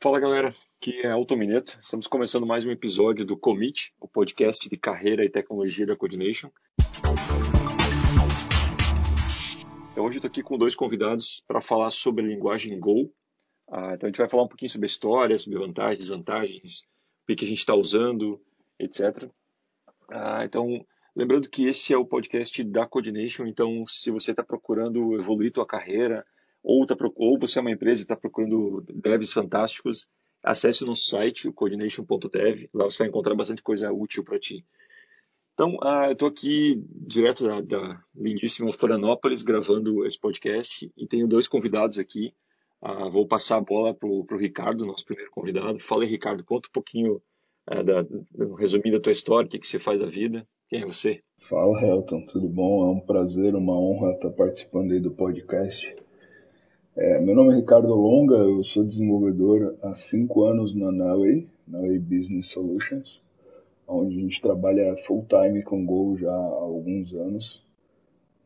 Fala galera, aqui é Alton Mineto. Estamos começando mais um episódio do Commit, o podcast de carreira e tecnologia da Coordination. Então, hoje eu estou aqui com dois convidados para falar sobre a linguagem Go. Ah, então a gente vai falar um pouquinho sobre a história, sobre vantagens, desvantagens, o que a gente está usando, etc. Ah, então, lembrando que esse é o podcast da Coordination, então se você está procurando evoluir sua carreira, ou, tá, ou você é uma empresa e está procurando devs fantásticos, acesse o nosso site, o coordination.dev, lá você vai encontrar bastante coisa útil para ti. Então, uh, eu estou aqui direto da, da, lindíssima Florianópolis gravando esse podcast e tenho dois convidados aqui. Uh, vou passar a bola para o Ricardo, nosso primeiro convidado. Fala aí, Ricardo, conta um pouquinho, uh, da, um resumindo da tua história, o que, que você faz da vida, quem é você? Fala, Helton, tudo bom? É um prazer, uma honra estar participando aí do podcast. É, meu nome é Ricardo Longa, eu sou desenvolvedor há cinco anos na Naui, Naui Business Solutions, onde a gente trabalha full time com Go já há alguns anos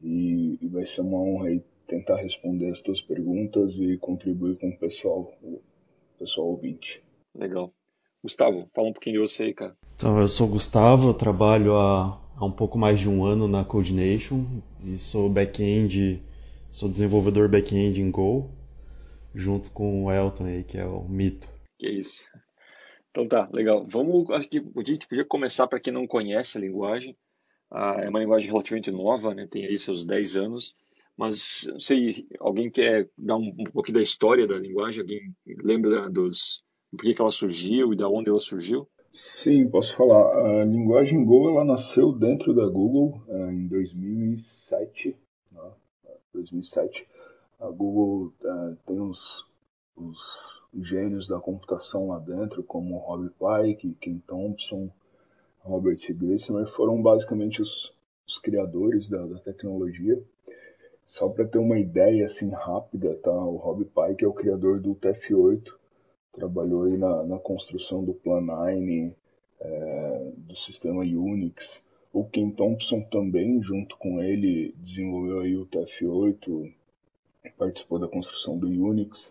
e, e vai ser uma honra aí tentar responder as tuas perguntas e contribuir com o pessoal, o pessoal ouvinte. Legal. Gustavo, fala um pouquinho de você aí, cara. Então, eu sou o Gustavo, eu trabalho há, há um pouco mais de um ano na Coordination e sou back-end Sou desenvolvedor back-end em Go, junto com o Elton aí, que é o mito. Que isso. Então tá, legal. Vamos, acho que a gente podia começar para quem não conhece a linguagem. Ah, é uma linguagem relativamente nova, né? tem aí seus 10 anos. Mas, não sei, alguém quer dar um, um pouquinho da história da linguagem? Alguém lembra dos, por que, ela surgiu e da onde ela surgiu? Sim, posso falar. A linguagem Go ela nasceu dentro da Google uh, em 2007. Né? 2007. A Google uh, tem os, os gênios da computação lá dentro, como Rob Pike, Ken Thompson, Robert Grismer, foram basicamente os, os criadores da, da, tecnologia. Só para ter uma ideia assim rápida, tá? O Rob Pike é o criador do TF8, trabalhou aí na, na construção do Plan9, é, do sistema Unix, o Ken Thompson também, junto com ele, desenvolveu aí o TF8, participou da construção do Unix.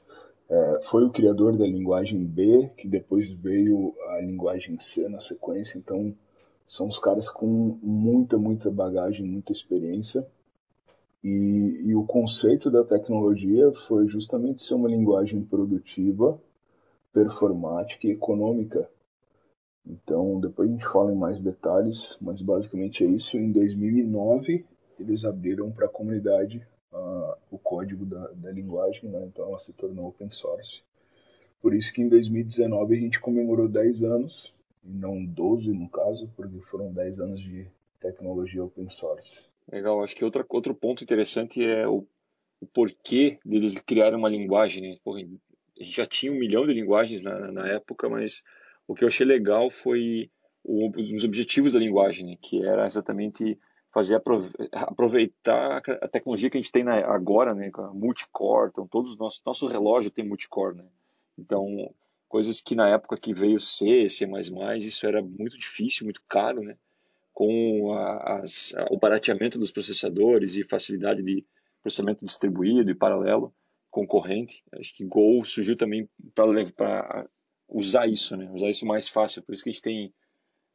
É, foi o criador da linguagem B, que depois veio a linguagem C na sequência. Então, são os caras com muita, muita bagagem, muita experiência. E, e o conceito da tecnologia foi justamente ser uma linguagem produtiva, performática e econômica então, depois a gente fala em mais detalhes, mas basicamente é isso. Em 2009, eles abriram para a comunidade uh, o código da, da linguagem, né? então ela se tornou open source. Por isso que em 2019 a gente comemorou 10 anos, e não 12 no caso, porque foram 10 anos de tecnologia open source. Legal, acho que outra, outro ponto interessante é o, o porquê deles criarem uma linguagem. Né? Porra, a gente já tinha um milhão de linguagens na, na época, mas o que eu achei legal foi o, os objetivos da linguagem, né, que era exatamente fazer aproveitar a tecnologia que a gente tem agora, né, com a multicore, então todos os nossos nosso relógio tem multicore, né? Então, coisas que na época que veio C, C++, isso era muito difícil, muito caro, né? Com a, as, a, o barateamento dos processadores e facilidade de processamento distribuído e paralelo, concorrente. Acho que Go surgiu também para usar isso, né? Usar isso mais fácil. Por isso que a gente tem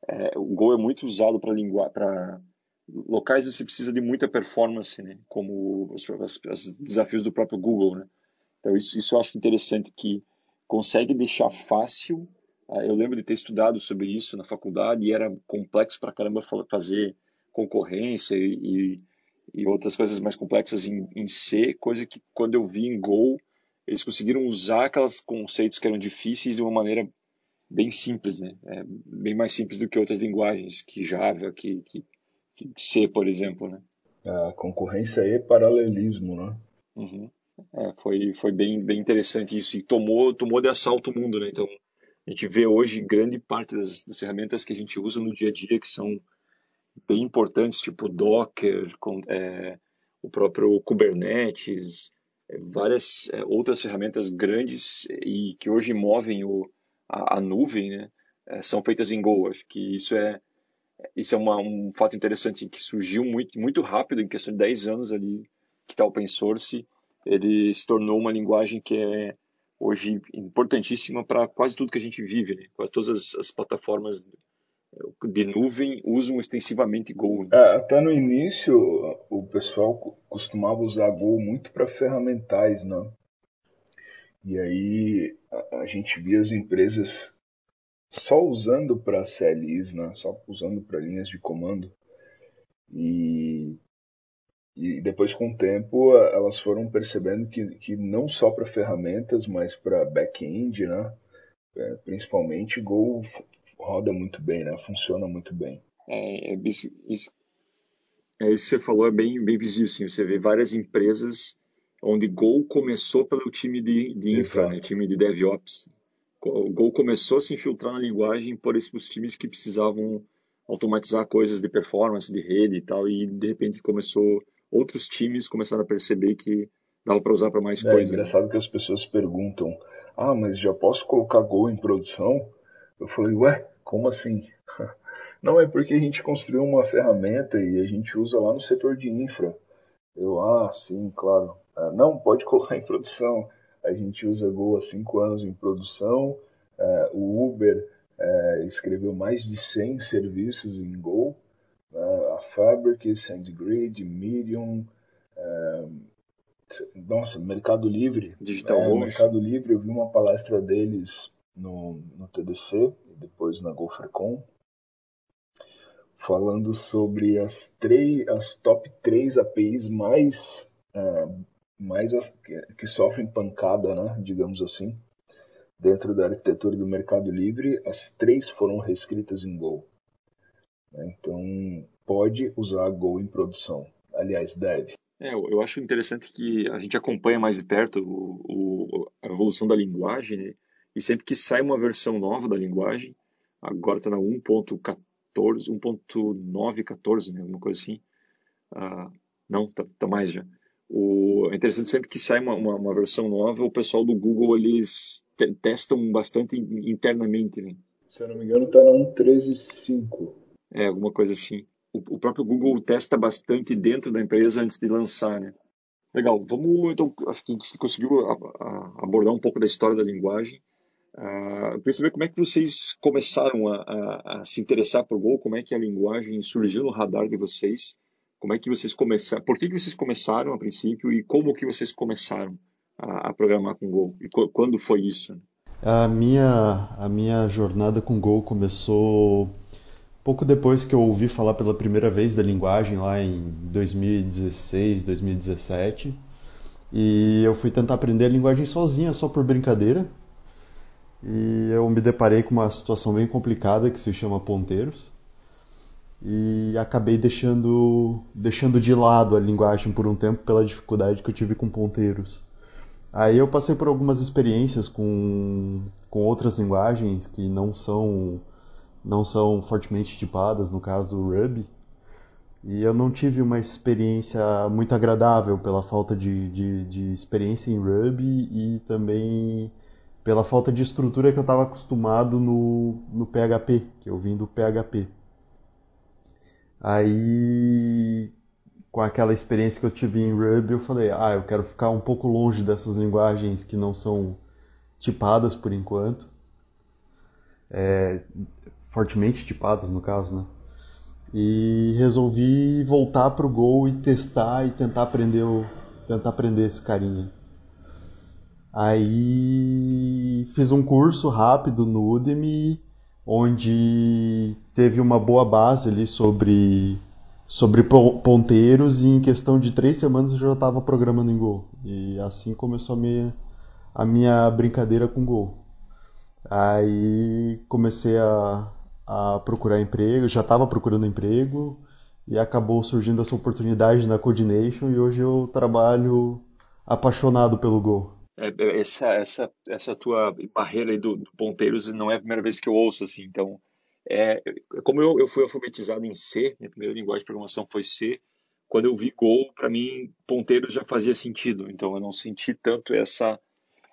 é, o Go é muito usado para língua, para locais onde você precisa de muita performance, né? Como os, os, os, desafios do próprio Google, né? Então isso, isso eu acho interessante que consegue deixar fácil. Uh, eu lembro de ter estudado sobre isso na faculdade e era complexo para caramba fazer concorrência e, e outras coisas mais complexas em, em C, coisa que quando eu vi em Go eles conseguiram usar aqueles conceitos que eram difíceis de uma maneira bem simples, né? É bem mais simples do que outras linguagens, que Java, que, que, que C, por exemplo, né? A concorrência é paralelismo, né? Uhum. É, foi foi bem, bem interessante isso e tomou, tomou de assalto o mundo, né? Então, a gente vê hoje grande parte das, das ferramentas que a gente usa no dia a dia que são bem importantes, tipo Docker, com, é, o próprio Kubernetes, várias é, outras ferramentas grandes e que hoje movem o, a, a nuvem, né, é, são feitas em Go. Acho que isso é isso é uma, um fato interessante que surgiu muito muito rápido em questão de 10 anos ali que está open source ele se tornou uma linguagem que é hoje importantíssima para quase tudo que a gente vive, né? Quase todas as, as plataformas de nuvem usam extensivamente Go. Né? É, até no início, o pessoal costumava usar Go muito para ferramentais, né? E aí a, gente via as empresas só usando para CLIs, né? Só usando para linhas de comando. E, e depois, com o tempo, elas foram percebendo que, que não só para ferramentas, mas para back-end, né? É, principalmente, Go roda muito bem, né? Funciona muito bem. É, é, isso, é, isso que você falou é bem, bem visível, sim. Você vê várias empresas onde Go começou pelo time de, de infra, né? time de DevOps. O Go começou a se infiltrar na linguagem por esses times que precisavam automatizar coisas de performance, de rede e tal, e de repente começou outros times começaram a perceber que dava para usar para mais é, coisas. É engraçado que as pessoas perguntam: "Ah, mas já posso colocar Go em produção?" Eu falei: "Ué, como assim?" Não é porque a gente construiu uma ferramenta e a gente usa lá no setor de infra. Eu, ah, sim, claro. Ah, não, pode colocar em produção. A gente usa Go há cinco anos em produção. Uh, o Uber uh, escreveu mais de 100 serviços em Go. Uh, a Fabric, SendGrid, Medium, nossa, Mercado Livre. Digital é, Mercado Livre, eu vi uma palestra deles no, no TDC, depois na GopherCon, falando sobre as, três, as top 3 APIs mais, uh, mais as, que, sofrem pancada, né, digamos assim, dentro da arquitetura do Mercado Livre. As três foram reescritas em Go. Então, pode usar Go em produção. Aliás, deve. É, eu acho interessante que a gente acompanha mais de perto o, o, a evolução da linguagem, né? E sempre que sai uma versão nova da linguagem, agora está na 1.14, 1.914, né? alguma coisa assim, uh, não, tá, tá, mais já. O, é interessante sempre que sai uma, uma, uma, versão nova, o pessoal do Google eles te, testam bastante internamente, né? Se eu não me engano, está na 1.13.5. É, alguma coisa assim o, próprio Google testa bastante dentro da empresa antes de lançar, né? Legal, vamos então, acho que a gente conseguiu abordar um pouco da história da linguagem. Uh, queria saber como é que vocês começaram a, a, se interessar por Go, como é que a linguagem surgiu no radar de vocês, como é que vocês começaram, por que, que vocês começaram a princípio e como que vocês começaram a, a programar com Go e quando foi isso? A minha, a minha jornada com Go começou Pouco depois que eu ouvi falar pela primeira vez da linguagem, lá em 2016, 2017, e eu fui tentar aprender a linguagem sozinha, só por brincadeira, e eu me deparei com uma situação bem complicada que se chama ponteiros, e acabei deixando, deixando de lado a linguagem por um tempo pela dificuldade que eu tive com ponteiros. Aí eu passei por algumas experiências com, com outras linguagens que não são não são fortemente tipadas, no caso o Ruby. E eu não tive uma experiência muito agradável pela falta de, de, de experiência em Ruby e também pela falta de estrutura que eu estava acostumado no, no PHP, que eu vim do PHP. Aí, com aquela experiência que eu tive em Ruby, eu falei, ah, eu quero ficar um pouco longe dessas linguagens que não são tipadas por enquanto. É, fortemente tipadas no caso, né? E resolvi voltar pro Go e testar e tentar aprender o, tentar aprender esse carinha. Aí fiz um curso rápido no Udemy, onde teve uma boa base ali sobre sobre ponteiros e em questão de três semanas eu já estava programando em Go. E assim começou a minha, a minha brincadeira com Go. Aí comecei a, a procurar emprego, já estava procurando emprego e acabou surgindo essa oportunidade na Coordination e hoje eu trabalho apaixonado pelo Go. É, é, essa, essa, essa tua barreira aí do, do, ponteiros não é a primeira vez que eu ouço, assim, então, é, como eu, eu fui alfabetizado em C, minha primeira linguagem de programação foi C, quando eu vi Go, para mim, ponteiros já fazia sentido, então eu não senti tanto essa,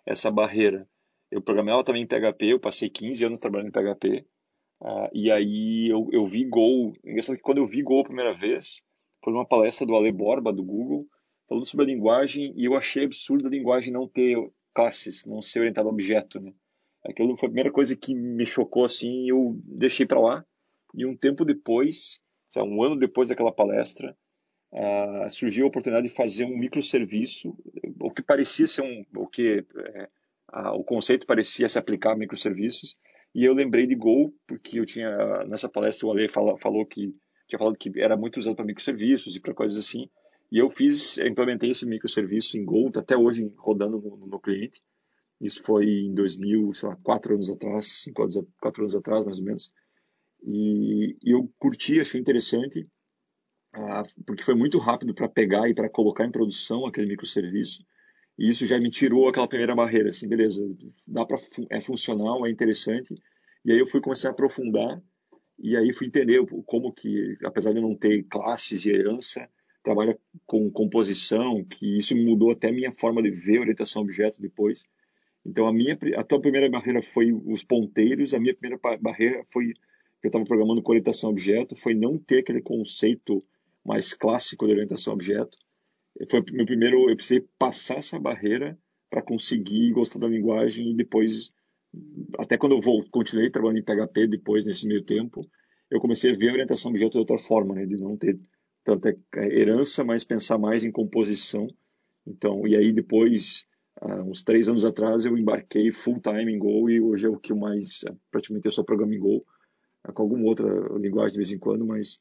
essa barreira. Eu programava também em PHP, eu passei 15 anos trabalhando em PHP, Uh, e aí eu, eu vi Go. Engraçado que quando eu vi Go a primeira vez, foi numa palestra do Ale Borba, do Google, falando sobre a linguagem, e eu achei absurdo a linguagem não ter classes, não ser orientado a objeto, né? Aquilo foi a primeira coisa que me chocou assim, eu deixei para lá. E um tempo depois, um ano depois daquela palestra, uh, surgiu a oportunidade de fazer um microserviço, o que parecia ser um, o que é, o conceito parecia se aplicar a microserviços. E eu lembrei de Go porque eu tinha nessa palestra o Ale fala, falou que tinha falado que era muito usado para microserviços e para coisas assim. E eu fiz, implementei esse microserviço em Go, até hoje rodando no, no cliente. Isso foi em 2000, sei lá, quatro anos atrás, cinco anos, quatro anos atrás, mais ou menos. E, e eu curti, achei interessante, ah, porque foi muito rápido para pegar e para colocar em produção aquele microserviço. E isso já me tirou aquela primeira barreira, assim, beleza, dá para é funcional, é interessante. E aí eu fui começar a aprofundar e aí fui entender como que, apesar de não ter classes e herança, trabalha com composição, que isso mudou até minha forma de ver orientação a objeto depois. Então a minha a tua primeira barreira foi os ponteiros, a minha primeira barreira foi que eu estava programando com orientação a objeto, foi não ter aquele conceito mais clássico de orientação a objeto. Foi meu primeiro, eu precisei passar essa barreira para conseguir gostar da linguagem e depois até quando eu vou, continuei trabalhando em PHP depois nesse meio tempo, eu comecei a ver a orientação a objeto de outra forma, né, de não ter tanta herança, mas pensar mais em composição. Então, e aí depois Uh, uns três anos atrás eu embarquei full time em Go e hoje é o que mais, uh, praticamente eu só programo em Go, uh, com alguma outra linguagem de vez em quando, mas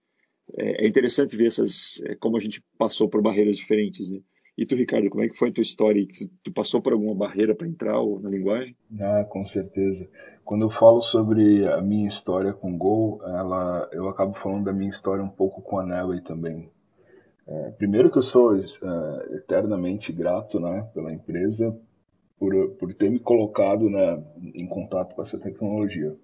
é, é interessante ver essas, é, como a gente passou por barreiras diferentes, né? E tu, Ricardo, como é que foi a tua história? Tu passou por alguma barreira para entrar na linguagem? Ah, com certeza. Quando eu falo sobre a minha história com Go, ela, eu acabo falando da minha história um pouco com a Nelly também. É, primeiro que eu sou é, eternamente grato né, pela empresa por, por ter me colocado né, em contato com essa tecnologia.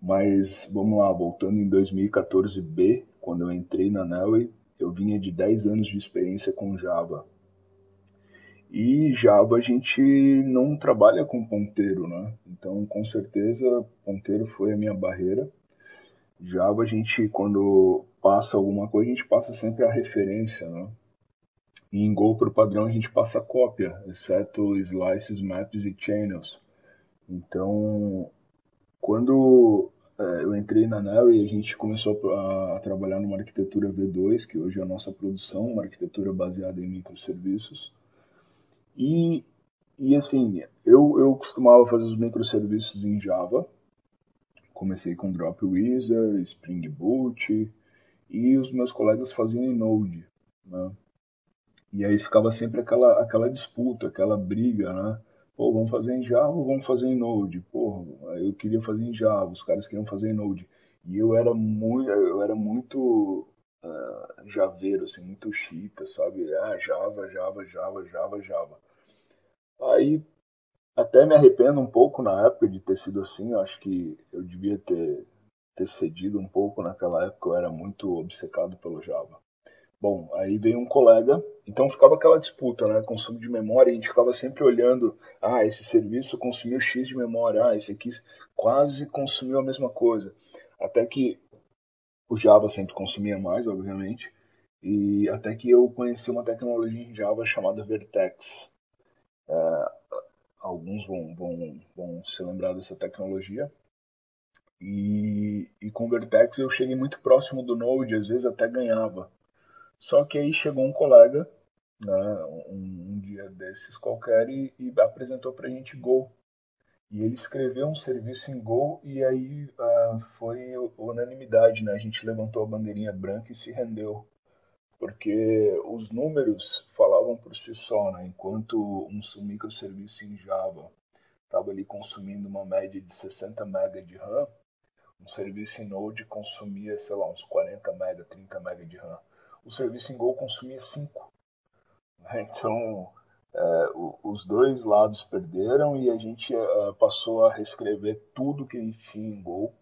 Mas vamos lá, voltando em 2014B, quando eu entrei na Nelway, eu vinha de 10 anos de experiência com Java. E Java a gente não trabalha com ponteiro, né? Então, com certeza, ponteiro foi a minha barreira. Java a gente, quando passa alguma coisa, a gente passa sempre a referência, né? E em Go, por padrão, a gente passa a cópia, exceto slices, maps e channels. Então, quando é, eu entrei na e a gente começou a, a, trabalhar numa arquitetura V2, que hoje é a nossa produção, uma arquitetura baseada em microserviços. E, e assim, eu, eu costumava fazer os microserviços em Java. Comecei com Drop Wizard, Spring Boot, e os meus colegas faziam em Node, né? E aí ficava sempre aquela, aquela disputa, aquela briga, né? Pô, vamos fazer em Java ou vamos fazer em Node? Pô, eu queria fazer em Java, os caras queriam fazer em Node. E eu era muito, eu era muito uh, javeiro, assim, muito chita, sabe? Ah, Java, Java, Java, Java, Java. Aí até me arrependo um pouco na época de ter sido assim. Eu acho que eu devia ter ter cedido um pouco naquela época, eu era muito obcecado pelo Java. Bom, aí veio um colega, então ficava aquela disputa, né? Consumo de memória, a gente ficava sempre olhando, ah, esse serviço consumiu X de memória, ah, esse aqui quase consumiu a mesma coisa. Até que o Java sempre consumia mais, obviamente, e até que eu conheci uma tecnologia em Java chamada Vertex. É, alguns vão, vão, vão se lembrar dessa tecnologia. E, e com o Vertex eu cheguei muito próximo do Node, às vezes até ganhava. Só que aí chegou um colega, né, um, um dia desses qualquer, e, e apresentou para a gente Go. E ele escreveu um serviço em Go e aí uh, foi unanimidade, né? A gente levantou a bandeirinha branca e se rendeu. Porque os números falavam por si só, né? Enquanto um microserviço em Java estava ali consumindo uma média de 60 MB de RAM, um serviço em Node consumia, sei lá, uns 40 MB, 30 MB de RAM. O serviço em Go consumia 5. Né? Então, é, os dois lados perderam e a gente é, passou a reescrever tudo que a gente tinha em Go.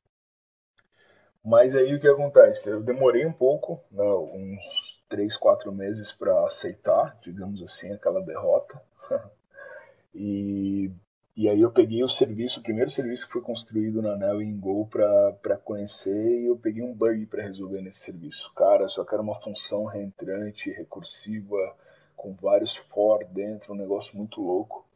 Mas aí o que acontece? Eu demorei um pouco, né, uns 3, 4 meses para aceitar, digamos assim, aquela derrota. e e aí eu peguei o serviço, o primeiro serviço que foi construído na Neo em Go para conhecer e eu peguei um bug para resolver nesse serviço. Cara, só era uma função reentrante, recursiva, com vários for dentro, um negócio muito louco.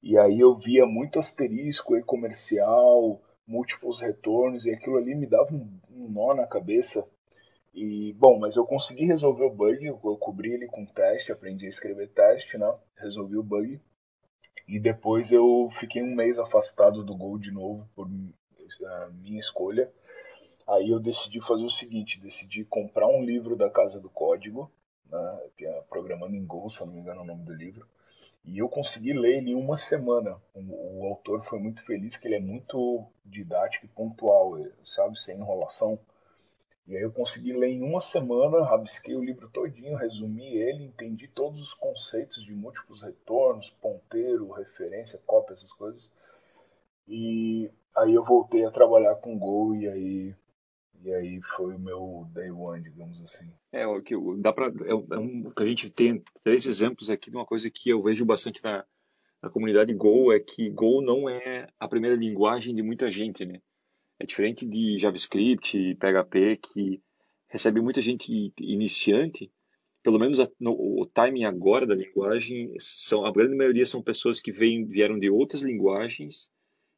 E aí eu via muito asterisco aí comercial, múltiplos retornos, e aquilo ali me dava um, um nó na cabeça. E, bom, mas eu consegui resolver o bug, eu, cobri ele com teste, aprendi a escrever teste, né? Resolvi o bug. E depois eu fiquei um mês afastado do Gol de novo, por minha escolha. Aí eu decidi fazer o seguinte, decidi comprar um livro da Casa do Código, né, que é Programando em Go, se eu não me engano é o nome do livro, e eu consegui ler ele em uma semana. O, o autor foi muito feliz, que ele é muito didático e pontual, sabe, sem enrolação. E aí eu consegui ler em uma semana, rabisquei o livro todinho, resumi ele, entendi todos os conceitos de múltiplos retornos, ponteiro, referência, cópia, essas coisas. E aí eu voltei a trabalhar com Go e aí e aí foi o meu day one, digamos assim. É, o que dá para é, é um, a gente tem três exemplos aqui de uma coisa que eu vejo bastante na, na comunidade Go é que Go não é a primeira linguagem de muita gente, né? É diferente de JavaScript, PHP que recebe muita gente iniciante. Pelo menos a, no, o timing agora da linguagem são a grande maioria são pessoas que vêm, vieram de outras linguagens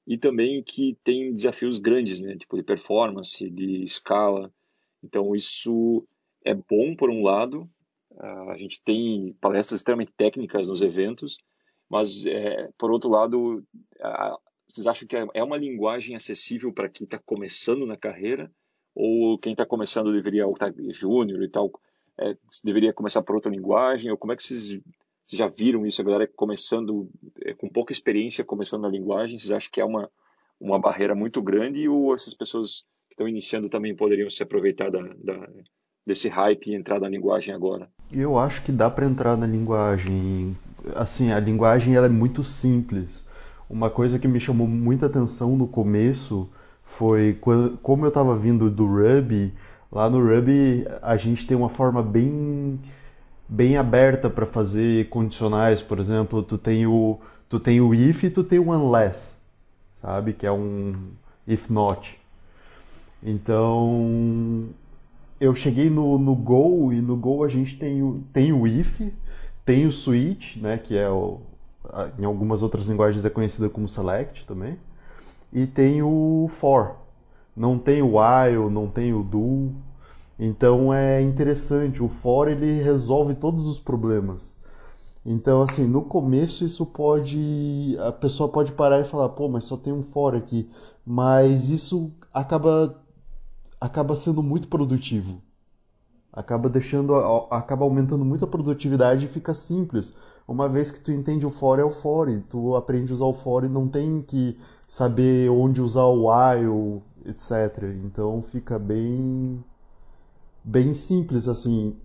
e também que tem desafios grandes, né? Tipo de performance, de escala. Então isso é bom por um lado. A gente tem palestras extremamente técnicas nos eventos, mas é, por outro lado, a, vocês acham que é, é uma linguagem acessível para quem está começando na carreira? Ou quem está começando deveria, ou está júnior e tal, é, deveria começar por outra linguagem? Ou como é que vocês vocês já viram isso, a galera começando, é, com pouca experiência, começando na linguagem? Vocês acham que é uma, uma barreira muito grande ou essas pessoas que estão iniciando também poderiam se aproveitar da, da, desse hype e entrar na linguagem agora? Eu acho que dá para entrar na linguagem. Assim, a linguagem ela é muito simples. Uma coisa que me chamou muita atenção no começo foi quando, como eu estava vindo do Ruby. Lá no Ruby a gente tem uma forma bem bem aberta para fazer condicionais, por exemplo, tu tem o tu tem o if e tu tem o unless, sabe, que é um if not. Então, eu cheguei no, no Go e no Go a gente tem o, tem o if, tem o switch, né, que é o, em algumas outras linguagens é conhecida como select também, e tem o for. Não tem o while, não tem o do, então é interessante, o for ele resolve todos os problemas. Então assim, no começo isso pode a pessoa pode parar e falar, pô, mas só tem um for aqui, mas isso acaba acaba sendo muito produtivo. Acaba deixando acaba aumentando muito a produtividade e fica simples. Uma vez que tu entende o for é o for, e tu aprende a usar o for e não tem que saber onde usar o while, etc. Então fica bem bem simples assim.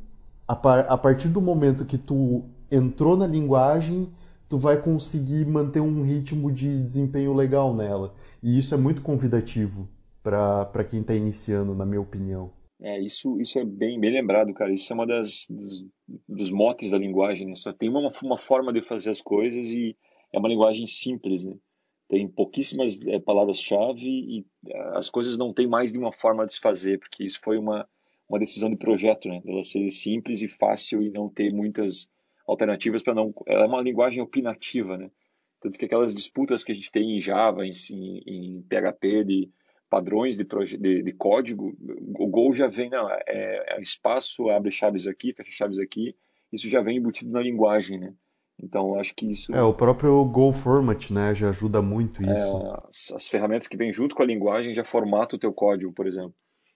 A, par, a partir do momento que tu entrou na linguagem, tu vai conseguir manter um ritmo de desempenho legal nela. E isso é muito convidativo para quem está iniciando, na minha opinião. É, isso, isso é bem, bem lembrado, cara. Isso é uma das dos, dos motes da linguagem, né? Só tem uma, uma forma de fazer as coisas e é uma linguagem simples, né? Tem pouquíssimas é, palavras-chave e as coisas não têm mais de uma forma de se fazer, porque isso foi uma, uma decisão de projeto, né? Ela ser simples e fácil e não ter muitas alternativas para não. Ela é uma linguagem opinativa, né? Tanto que aquelas disputas que a gente tem em Java, em, em PHP, de padrões de, de, de, código, o Go já vem, não, é, é espaço, abre chaves aqui, fecha chaves aqui, isso já vem embutido na linguagem, né? Então, acho que isso... É, o próprio Go Format, né, já ajuda muito é, isso. É, as, as ferramentas que vêm junto com a linguagem já formatam o teu código, por exemplo.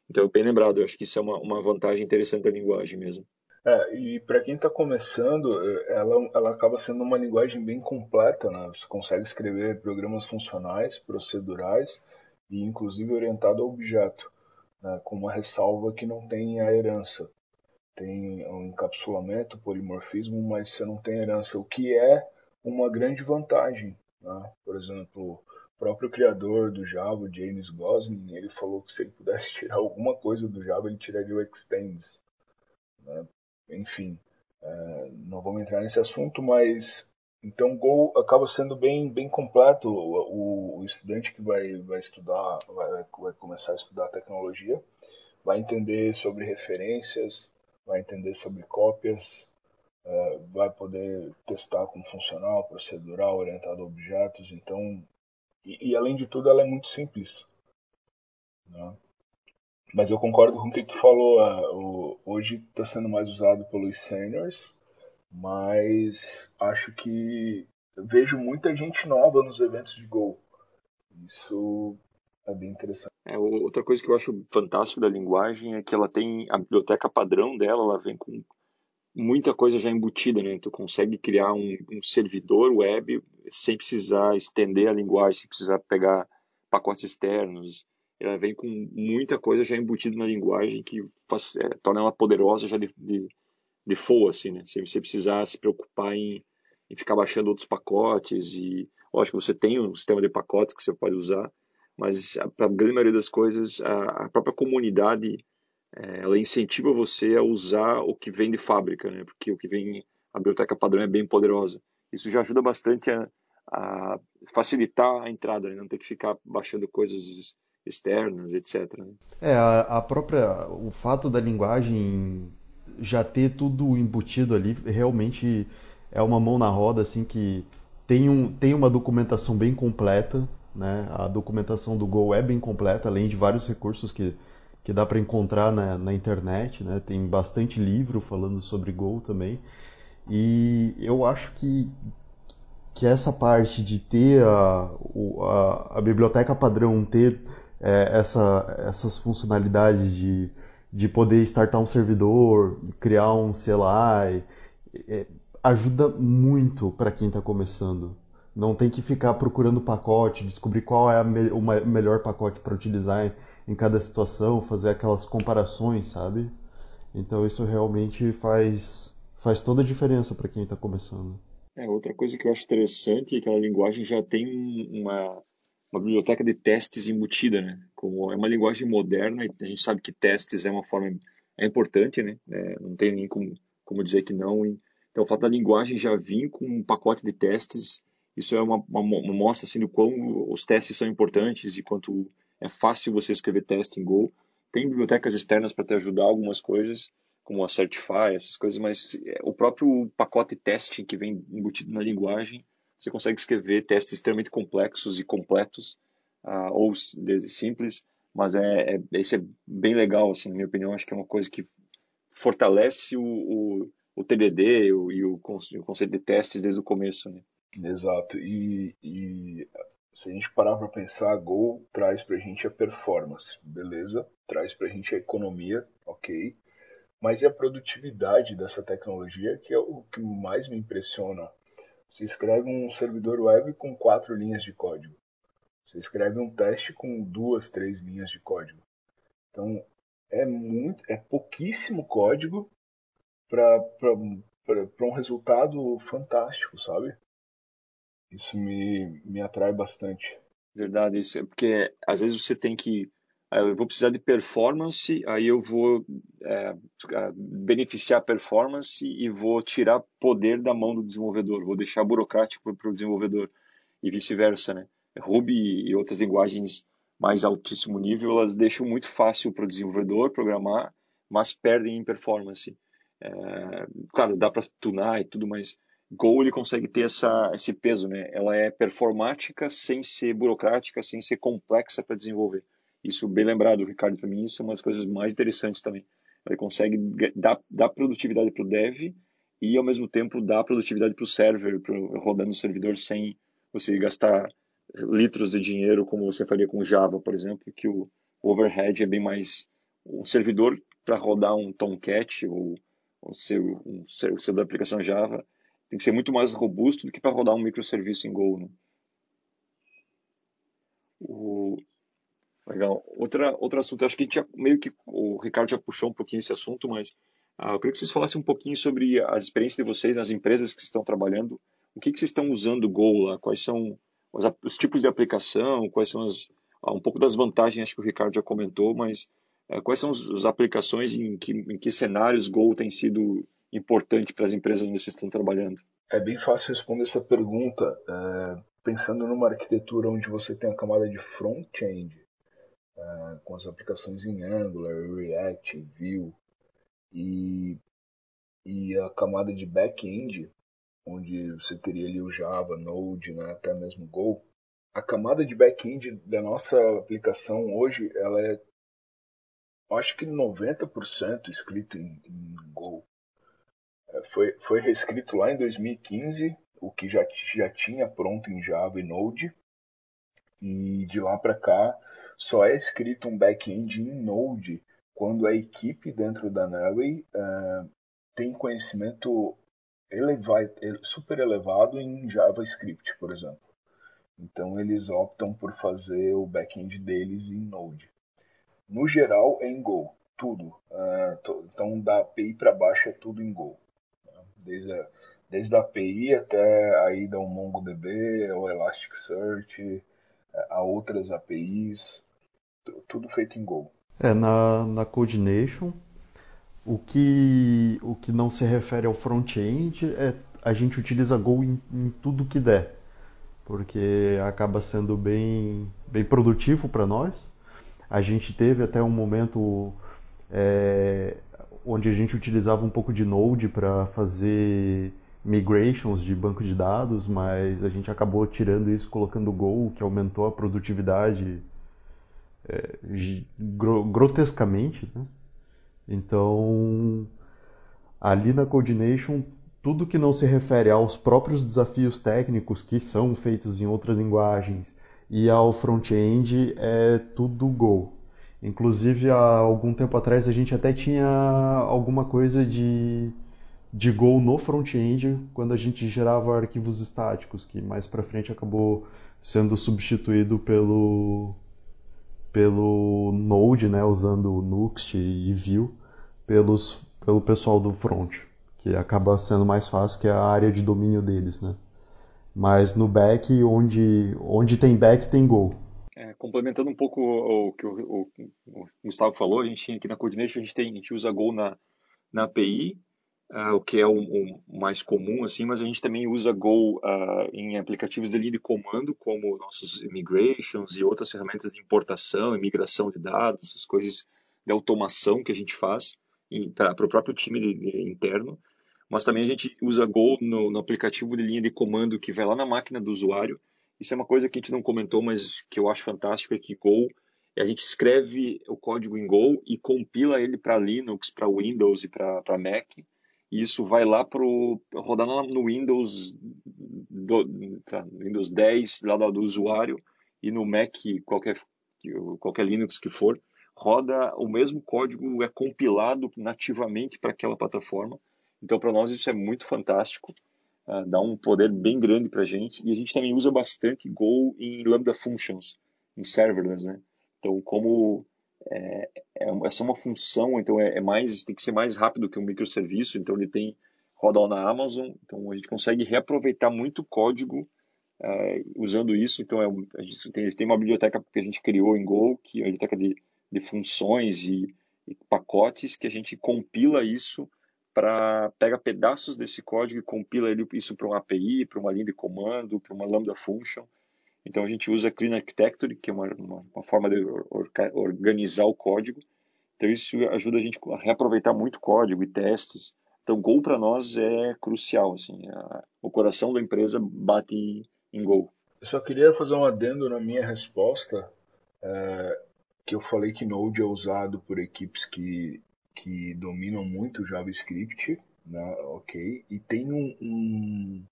Então, bem lembrado, eu acho que isso é uma, uma vantagem interessante da linguagem mesmo. É, e para quem está começando, ela, ela acaba sendo uma linguagem bem completa, né? Você consegue escrever programas funcionais, procedurais e inclusive orientado a objeto, né? com uma ressalva que não tem a herança. Tem um encapsulamento, polimorfismo, mas você não tem herança, o que é uma grande vantagem. Né? Por exemplo, próprio criador do Java, James Gosling, ele falou que se ele pudesse tirar alguma coisa do Java, ele tiraria o extends. Né? Enfim, é, não vamos entrar nesse assunto, mas então Go acaba sendo bem, bem completo. O, o estudante que vai, vai estudar, vai, vai começar a estudar tecnologia, vai entender sobre referências, vai entender sobre cópias, é, vai poder testar como funcional, procedural, orientado a objetos. Então, e, e além de tudo, ela é muito simples. Né? Mas eu concordo com o que tu falou. o, hoje está sendo mais usado pelos seniors, mas acho que vejo muita gente nova nos eventos de Go. Isso é bem interessante. É, outra coisa que eu acho fantástico da linguagem é que ela tem a biblioteca padrão dela, ela vem com muita coisa já embutida, né? Tu consegue criar um, um, servidor web sem precisar estender a linguagem, sem precisar pegar pacotes externos. Ela vem com muita coisa já embutida na linguagem que faz, é, torna ela poderosa já de, de, de full, assim, né? Sem você precisar se preocupar em, em ficar baixando outros pacotes e, lógico, você tem um sistema de pacotes que você pode usar, mas para a grande maioria das coisas, a, a própria comunidade é, ela incentiva você a usar o que vem de fábrica, né? Porque o que vem a biblioteca padrão é bem poderosa. Isso já ajuda bastante a, a facilitar a entrada, né? não ter que ficar baixando coisas externas, etc. Né? É a, a própria o fato da linguagem já ter tudo embutido ali realmente é uma mão na roda assim que tem, um, tem uma documentação bem completa, né? A documentação do Go é bem completa, além de vários recursos que que dá para encontrar na, na, internet, né? Tem bastante livro falando sobre Go também. E eu acho que, que essa parte de ter a, a, a biblioteca padrão, ter é, essa, essas funcionalidades de, de poder startar um servidor, criar um CLI, é, ajuda muito para quem está começando. Não tem que ficar procurando pacote, descobrir qual é me o melhor pacote para utilizar em cada situação, fazer aquelas comparações, sabe? Então isso realmente faz, faz toda a diferença para quem está começando. É, outra coisa que eu acho interessante é que a linguagem já tem uma, uma biblioteca de testes embutida, né? Como é uma linguagem moderna, a gente sabe que testes é uma forma é importante, né? É, não tem nem como, como dizer que não. Então, o fato da linguagem já vir com um pacote de testes, isso é uma, uma, uma mostra assim, do quão os testes são importantes e quanto é fácil você escrever teste em Go. Tem bibliotecas externas para te ajudar algumas coisas, como a Certify, essas coisas, mas é, o próprio pacote testing que vem embutido na linguagem, você consegue escrever testes extremamente complexos e completos, uh, ou simples, mas é, é, isso é bem legal, assim, na minha opinião, acho que é uma coisa que fortalece o, o, o TDD o, e o conceito de testes desde o começo, né? Exato, e, e se a gente parar para pensar, a Go traz para a gente a performance, beleza? Traz para a gente a economia, ok? Mas é a produtividade dessa tecnologia que é o que mais me impressiona. Você escreve um servidor web com quatro linhas de código. Você escreve um teste com duas, três linhas de código. Então é muito, é pouquíssimo código para um resultado fantástico, sabe? Isso me, me atrai bastante. Verdade, isso é porque às vezes você tem que. Ah, eu vou precisar de performance, aí eu vou é, beneficiar a performance e vou tirar poder da mão do desenvolvedor, vou deixar burocrático para o desenvolvedor e vice-versa, né? Ruby e outras linguagens mais altíssimo nível, elas deixam muito fácil para o desenvolvedor programar, mas perdem em performance. É, claro, dá para tunar e tudo, mas Go ele consegue ter essa, esse peso, né? Ela é performática sem ser burocrática, sem ser complexa para desenvolver. Isso bem lembrado, Ricardo, para mim isso é uma das coisas mais interessantes também. Ele consegue dar, dar produtividade para o dev e ao mesmo tempo dar produtividade para o server, pro, rodando no servidor sem você gastar litros de dinheiro como você faria com Java, por exemplo, que o overhead é bem mais um servidor para rodar um Tomcat ou o seu, um, o seu da aplicação Java tem que ser muito mais robusto do que para rodar um microserviço em Go. Né? O... Legal. Outra, outro assunto, acho que a gente já, meio que o Ricardo já puxou um pouquinho esse assunto, mas ah, eu queria que vocês falassem um pouquinho sobre as experiências de vocês nas empresas que estão trabalhando. O que, que vocês estão usando o Go lá? Quais são os, os tipos de aplicação? Quais são as, ah, um pouco das vantagens, acho que o Ricardo já comentou, mas ah, quais são as aplicações em que, em que cenários Go tem sido importante para as empresas onde vocês estão trabalhando? É bem fácil responder essa pergunta é, pensando numa arquitetura onde você tem a camada de front-end, é, com as aplicações em Angular, React, Vue, e e a camada de back-end, onde você teria ali o Java, Node, né, até mesmo Go, a camada de back-end da nossa aplicação hoje, ela é acho que 90% escrito em, em Go. É, foi, foi reescrito lá em 2015, o que já, já tinha pronto em Java e Node. E de lá para cá, só é escrito um back-end em Node quando a equipe dentro da Nelway uh, tem conhecimento elevado, super elevado em JavaScript, por exemplo. Então eles optam por fazer o back-end deles em Node. No geral é em Go, tudo. Uh, então da API para baixo é tudo em Go. Desde a, desde a API até a ida ao MongoDB, ao Elasticsearch, a outras APIs, tudo feito em Go. É, na, na Coordination, o que, o que não se refere ao front-end é a gente utiliza Go em, em tudo que der, porque acaba sendo bem, bem produtivo para nós. A gente teve até um momento é, onde a gente utilizava um pouco de Node para fazer migrations de banco de dados, mas a gente acabou tirando isso, colocando Go, que aumentou a produtividade é, grotescamente. Né? Então, ali na Coordination, tudo que não se refere aos próprios desafios técnicos que são feitos em outras linguagens e ao front-end é tudo Go. Inclusive, há algum tempo atrás a gente até tinha alguma coisa de, de Go no front-end quando a gente gerava arquivos estáticos, que mais para frente acabou sendo substituído pelo pelo Node, né, usando Nuxt e Vue, pelos, pelo pessoal do front, que acaba sendo mais fácil que é a área de domínio deles, né? Mas no back, onde, onde tem back, tem Go. É, complementando um pouco o que o, o, o, Gustavo falou, a gente aqui na Coordination, a gente, tem, a gente usa Go na, na API, uh, o que é o, o, mais comum, assim, mas a gente também usa Go uh, em aplicativos de linha de comando, como nossos migrations e outras ferramentas de importação e migração de dados, essas coisas de automação que a gente faz para o próprio time de, de, interno. Mas também a gente usa Go no, no aplicativo de linha de comando que vai lá na máquina do usuário isso é uma coisa que a gente não comentou, mas que eu acho fantástico, é que Go, a gente escreve o código em Go e compila ele para Linux, para Windows e para Mac. E isso vai lá para rodar no Windows, do, tá, Windows 10, lá do, usuário, e no Mac, qualquer, qualquer Linux que for, roda o mesmo código, é compilado nativamente para aquela plataforma. Então, para nós, isso é muito fantástico uh, dá um poder bem grande para a gente. E a gente também usa bastante Go em Lambda Functions, em serverless, né? Então, como é, é, essa é uma função, então é, é, mais tem que ser mais rápido que um microserviço, então ele tem roda na Amazon, então a gente consegue reaproveitar muito código é, usando isso. Então é, a gente tem, tem, uma biblioteca que a gente criou em Go, que é a biblioteca de, de funções e, e pacotes que a gente compila isso para pega pedaços desse código e compila ele, isso para uma API, para uma linha de comando, para uma lambda function. Então a gente usa Clean Architecture, que é uma, uma, uma forma de or, organizar o código. Então isso ajuda a gente a reaproveitar muito código e testes. Então Go para nós é crucial, assim, a, o coração da empresa bate em, em Go. Eu só queria fazer um adendo na minha resposta, é, que eu falei que Node é usado por equipes que que dominam muito JavaScript, né? ok? E tem um, um,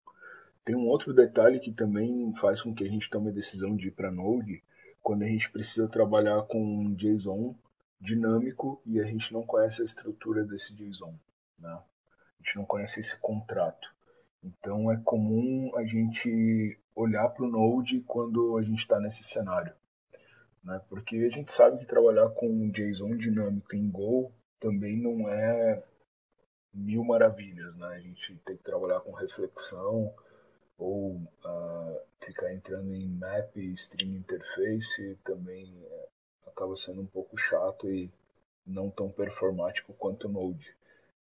tem um outro detalhe que também faz com que a gente tome a decisão de ir para Node, quando a gente precisa trabalhar com um JSON dinâmico e a gente não conhece a estrutura desse JSON, né? A gente não conhece esse contrato. Então é comum a gente olhar para o Node quando a gente está nesse cenário. Né? Porque a gente sabe que trabalhar com JSON dinâmico em Go também não é mil maravilhas, né? A gente tem que trabalhar com reflexão ou uh, ficar entrando em map stream interface também é, acaba sendo um pouco chato e não tão performático quanto Node.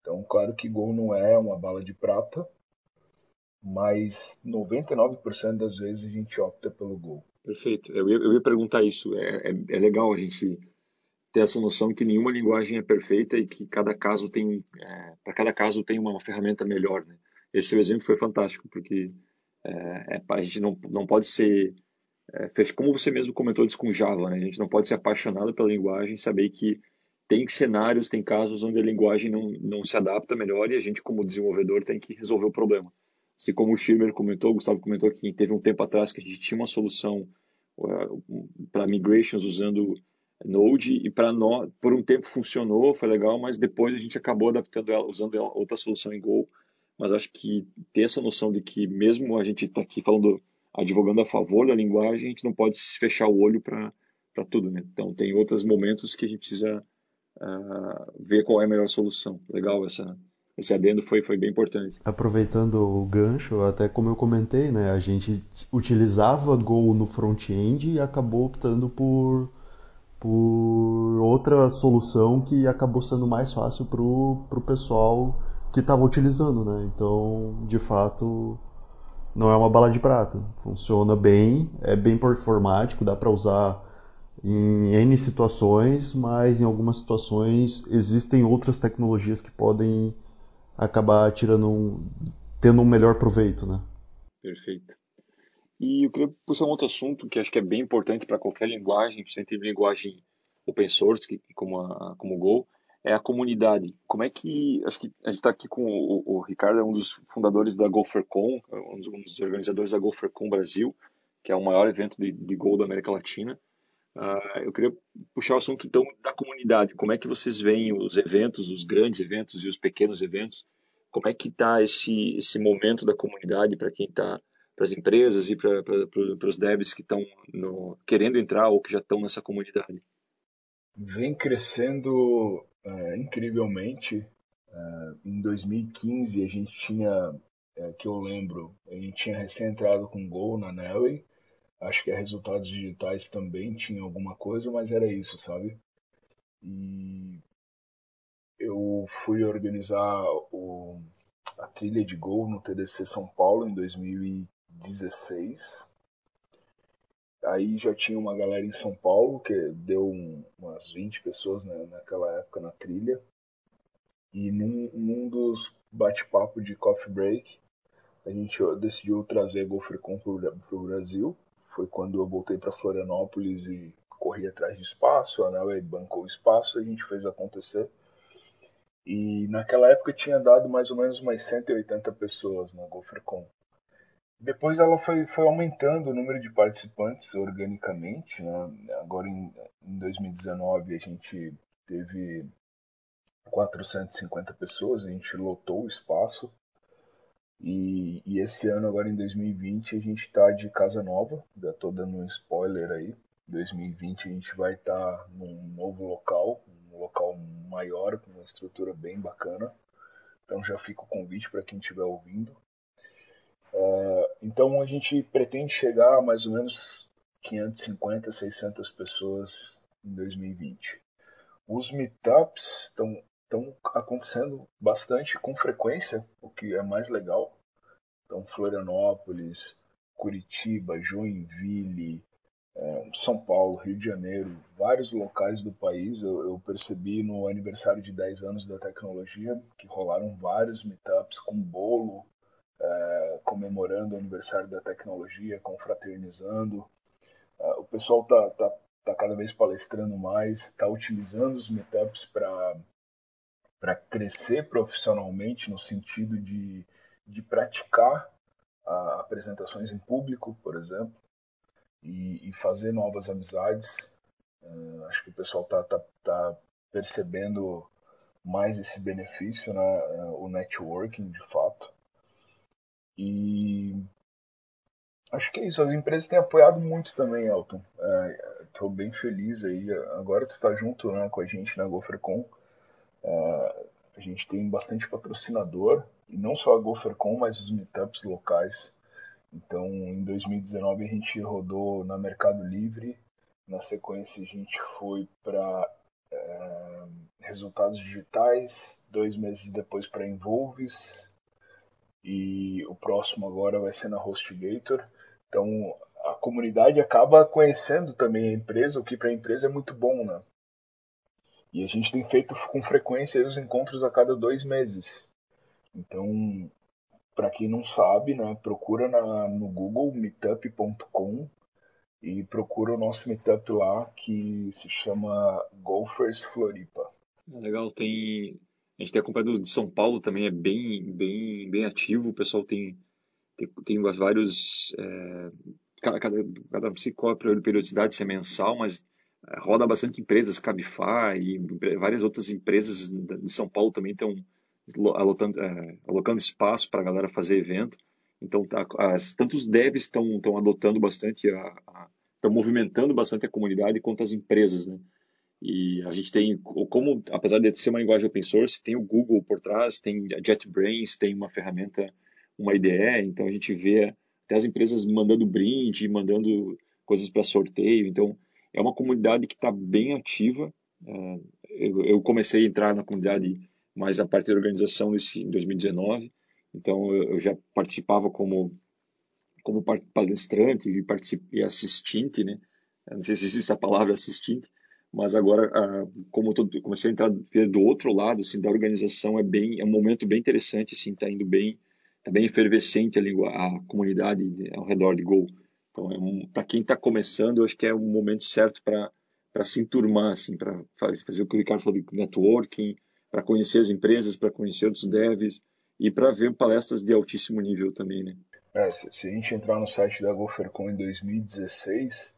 Então, claro que Go não é uma bala de prata, mas 99% das vezes a gente opta pelo Go. Perfeito. Eu ia, eu ia perguntar isso. É, é, é legal a gente ter essa noção que nenhuma linguagem é perfeita e que cada caso tem, é, para cada caso tem uma ferramenta melhor. Né? Esse seu exemplo foi fantástico, porque é, é, a gente não, não pode ser, é, como você mesmo comentou isso com Java, né? a gente não pode ser apaixonado pela linguagem, saber que tem cenários, tem casos onde a linguagem não, não se adapta melhor e a gente, como desenvolvedor, tem que resolver o problema. Se como o Schirmer comentou, o Gustavo comentou que teve um tempo atrás que a gente tinha uma solução uh, para migrations usando Node e para nós por um tempo funcionou, foi legal, mas depois a gente acabou adaptando ela, usando ela, outra solução em Go. Mas acho que ter essa noção de que mesmo a gente está aqui falando, advogando a favor da linguagem, a gente não pode fechar o olho para tudo, né? Então tem outros momentos que a gente precisa uh, ver qual é a melhor solução. Legal essa esse adendo foi, foi bem importante. Aproveitando o gancho, até como eu comentei, né, a gente utilizava Go no front-end e acabou optando por, por outra solução que acabou sendo mais fácil para o pessoal que estava utilizando. Né? Então, de fato, não é uma bala de prata. Funciona bem, é bem performático, dá para usar em N situações, mas em algumas situações existem outras tecnologias que podem acabar tirando um, tendo um melhor proveito, né? Perfeito. E eu queria puxar um outro assunto que acho que é bem importante para qualquer linguagem, principalmente linguagem open source, que, como a como Go, é a comunidade. Como é que acho que a gente está aqui com o, o, Ricardo, é um dos fundadores da GopherCon, um dos, um dos organizadores da GopherCon Brasil, que é o maior evento de, de Go da América Latina. Uh, eu queria puxar o assunto então da comunidade. Como é que vocês veem os eventos, os grandes eventos e os pequenos eventos? Como é que está esse esse momento da comunidade para quem está para as empresas e para os devs que estão querendo entrar ou que já estão nessa comunidade? Vem crescendo é, incrivelmente. É, em 2015 a gente tinha, é, que eu lembro, a gente tinha recém entrado com Go na Nelly Acho que a resultados digitais também tinha alguma coisa, mas era isso, sabe? E eu fui organizar o, a trilha de gol no TDC São Paulo em 2016. Aí já tinha uma galera em São Paulo, que deu um, umas 20 pessoas né, naquela época na trilha. E num, num dos bate-papo de coffee break, a gente decidiu trazer GoFreecon para o Brasil foi quando eu voltei para Florianópolis e corri atrás de espaço, a Nelway bancou o espaço, a gente fez acontecer. E naquela época tinha dado mais ou menos umas 180 pessoas na GopherCon. Depois ela foi, foi aumentando o número de participantes organicamente. Né? Agora em, em 2019 a gente teve 450 pessoas, a gente lotou o espaço. E, e, esse ano, agora em 2020, a gente está de casa nova. Já estou dando um spoiler aí. 2020 a gente vai estar tá num novo local, um local maior, com uma estrutura bem bacana. Então já fica o convite para quem estiver ouvindo. Então a gente pretende chegar a mais ou menos 550, 600 pessoas em 2020. Os meetups estão acontecendo bastante com frequência, o que é mais legal. Então, Florianópolis, Curitiba, Joinville, é, São Paulo, Rio de Janeiro, vários locais do país. Eu, eu, percebi no aniversário de 10 anos da tecnologia que rolaram vários meetups com bolo, é, comemorando o aniversário da tecnologia, confraternizando. É, o pessoal está tá, tá cada vez palestrando mais, está utilizando os meetups para crescer profissionalmente no sentido de, de praticar a, apresentações em público, por exemplo, e, e fazer novas amizades. Uh, acho que o pessoal está tá, tá percebendo mais esse benefício, né? O networking de fato. E acho que é isso. As empresas têm apoiado muito também, Elton. Estou uh, bem feliz aí. Agora tu está junto né, com a gente na GoFreeCon. Uh, a gente tem bastante patrocinador, e não só a GopherCon, mas os meetups locais. Então, em 2019 a gente rodou na Mercado Livre, na sequência a gente foi para é, resultados digitais, dois meses depois para Involves, e o próximo agora vai ser na HostGator. Então, a comunidade acaba conhecendo também a empresa, o que para a empresa é muito bom, né? E a gente tem feito com frequência os encontros a cada dois meses. Então, para quem não sabe, né, procura na, no Google meetup.com e procura o nosso meetup lá que se chama Golfers Floripa. Legal, tem a gente tem acompanhado de São Paulo também é bem bem bem ativo, o pessoal tem tem, tem vários é, cada, cada, cada qual a periodicidade, se é mensal, mas é, roda bastante empresas, Cabify e várias outras empresas de São Paulo também estão é, alocando espaço para a galera fazer evento. Então, tá, as, tanto os devs estão adotando bastante, estão movimentando bastante a comunidade, quanto as empresas, né? E a gente tem, como, apesar de ser uma linguagem open source, tem o Google por trás, tem a JetBrains, tem uma ferramenta, uma IDE, então a gente vê até as empresas mandando brinde, mandando coisas para sorteio. Então, é uma comunidade que está bem ativa. É, eu comecei a entrar na comunidade mais a parte da organização em 2019. Então eu já participava como como palestrante e, e assistente, né? não sei se existe a palavra assistente, mas agora como eu comecei a entrar do outro lado, assim, da organização é bem é um momento bem interessante, assim, está indo bem, está bem efervescente a, língua, a comunidade ao redor de Go. Então é um, para quem está começando, eu acho que é o momento certo para para se enturmar, assim, para fazer o que o Ricardo falou de networking, para conhecer as empresas, para conhecer outros devs e para ver palestras de altíssimo nível também, né? É, se, se, a gente entrar no site da GopherCon em 2016,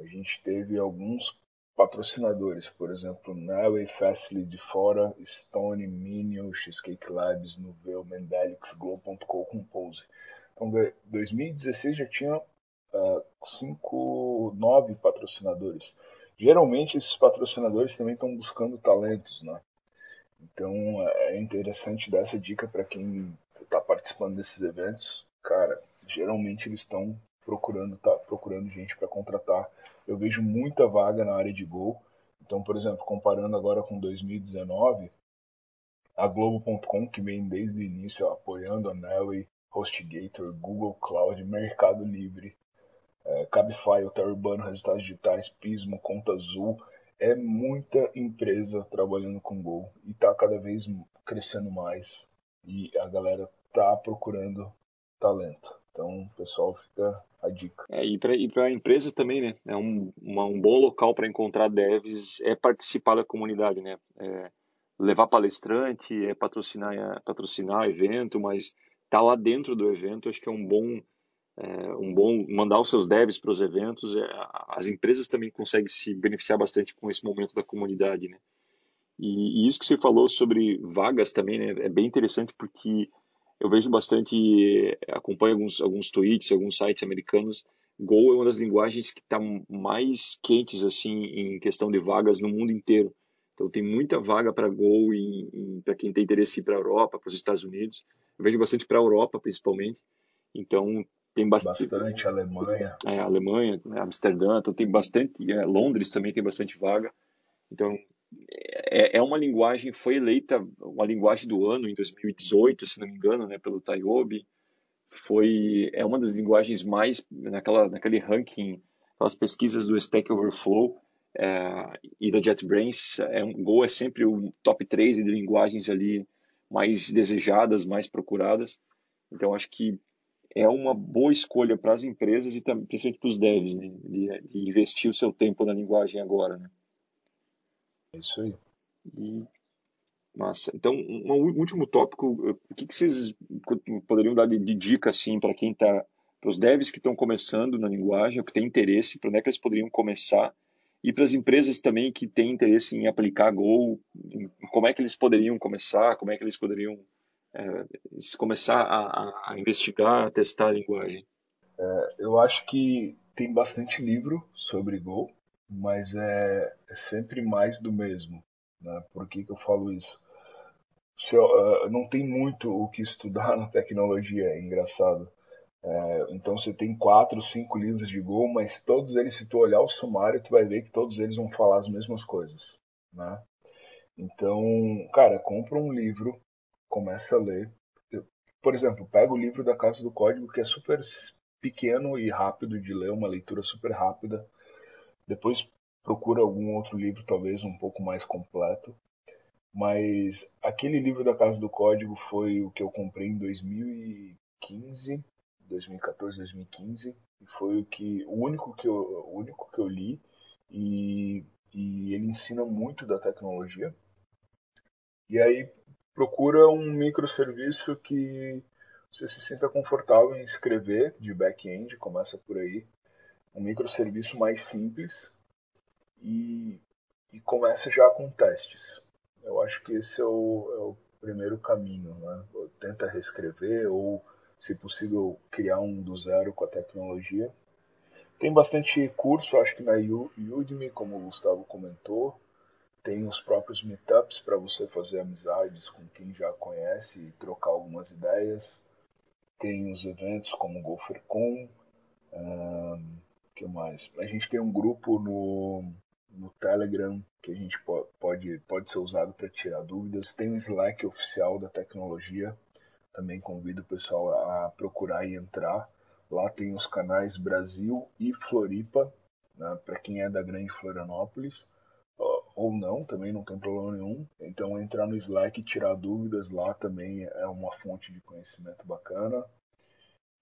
a gente teve alguns patrocinadores, por exemplo, Nelway, Fastly de fora, Stone, Minion, Cheesecake Labs, Nuvel, Mendelix, Globo.com, Compose. Então, 2016 já tinha uh, cinco, nove patrocinadores. Geralmente esses patrocinadores também estão buscando talentos, né? Então é interessante dar essa dica para quem está participando desses eventos. Cara, geralmente eles estão procurando tá procurando gente para contratar. Eu vejo muita vaga na área de gol. Então, por exemplo, comparando agora com 2019, a Globo.com, que vem desde o início apoiando a Nelly, HostGator, Google Cloud, Mercado Livre, é, Cabify, Hotel Urbano, Resultados Digitais, Pismo, Conta Azul, é muita empresa trabalhando com Go e está cada vez crescendo mais e a galera tá procurando talento. Então, pessoal, fica a dica. É, e para a empresa também, né? É um, uma, um bom local para encontrar devs é participar da comunidade, né? É levar palestrante, é patrocinar, é patrocinar evento, mas tá lá dentro do evento, acho que é um bom é, um bom mandar os seus devs para os eventos, é, as empresas também conseguem se beneficiar bastante com esse momento da comunidade, né? E, e, isso que você falou sobre vagas também, né, é bem interessante porque eu vejo bastante, acompanho alguns alguns tweets, alguns sites americanos. Go é uma das linguagens que está mais quentes assim em questão de vagas no mundo inteiro. Então tem muita vaga para Go para quem tem interesse para a Europa, para os Estados Unidos. Eu vejo bastante para a Europa, principalmente. Então tem bastante, bastante Alemanha. É, Alemanha, né, Amsterdã, então tem bastante, é, Londres também tem bastante vaga. Então é, é uma linguagem, foi eleita uma linguagem do ano em 2018, se não me engano, né, pelo Taiobi. Foi é uma das linguagens mais naquela naquele ranking, aquelas pesquisas do Stack Overflow é, e da JetBrains, é, Go é sempre o top 3 de linguagens ali mais desejadas, mais procuradas. Então acho que é uma boa escolha para as empresas e também, principalmente para os devs, né? de, de, investir o seu tempo na linguagem agora. Né? É isso aí. E, massa. Então, um, um último tópico, o que, que vocês poderiam dar de, de dica assim, para quem está, para os devs que estão começando na linguagem, ou que têm interesse, para onde é que eles poderiam começar? E para as empresas também que têm interesse em aplicar Go, como é que eles poderiam começar, como é que eles poderiam é, começar a, a, investigar, a testar a linguagem? É, eu acho que tem bastante livro sobre Go, mas é, é sempre mais do mesmo. Né? Por que, que eu falo isso? Você, uh, não tem muito o que estudar na tecnologia, é engraçado. É, então você tem quatro, cinco livros de Go, mas todos eles, se tu olhar o sumário, tu vai ver que todos eles vão falar as mesmas coisas, né? Então, cara, compra um livro começa a ler. Por exemplo, pega o livro da Casa do Código, que é super pequeno e rápido de ler, uma leitura super rápida. Depois procura algum outro livro, talvez um pouco mais completo. Mas aquele livro da Casa do Código foi o que eu comprei em 2015, 2014, 2015, e foi o que o único que eu, o único que eu li e, e ele ensina muito da tecnologia. E aí procura um microserviço que você se sinta confortável em escrever de back-end, começa por aí. Um microserviço mais simples e, e começa já com testes. Eu acho que esse é o, é o primeiro caminho. Né? Tenta reescrever ou, se possível, criar um do zero com a tecnologia. Tem bastante curso, acho que na Udemy, como o Gustavo comentou. Tem os próprios meetups para você fazer amizades com quem já conhece e trocar algumas ideias. Tem os eventos como o GopherCon. Um, que mais? A gente tem um grupo no, no Telegram que a gente pode, pode ser usado para tirar dúvidas. Tem o Slack oficial da tecnologia. Também convido o pessoal a procurar e entrar. Lá tem os canais Brasil e Floripa, né, para quem é da Grande Florianópolis ou não, também não tem problema nenhum. Então entrar no Slack e tirar dúvidas lá também é uma fonte de conhecimento bacana.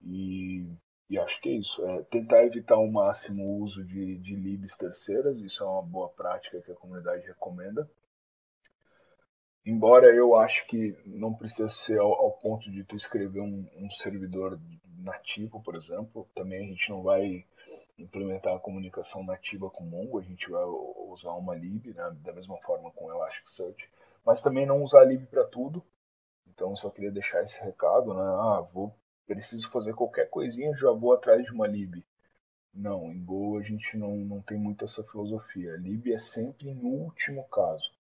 E, e acho que é isso. É tentar evitar ao máximo o uso de, de libs terceiras, isso é uma boa prática que a comunidade recomenda. Embora eu acho que não precisa ser ao, ao ponto de tu escrever um, um servidor nativo, por exemplo, também a gente não vai implementar a comunicação nativa com Mongo, a gente vai usar uma lib, né, da mesma forma com Elasticsearch, mas também não usar lib para tudo. Então só queria deixar esse recado, né? Ah, vou preciso fazer qualquer coisinha, já vou atrás de uma lib. Não, em Go a gente não, não tem muito essa filosofia. A lib é sempre no último caso.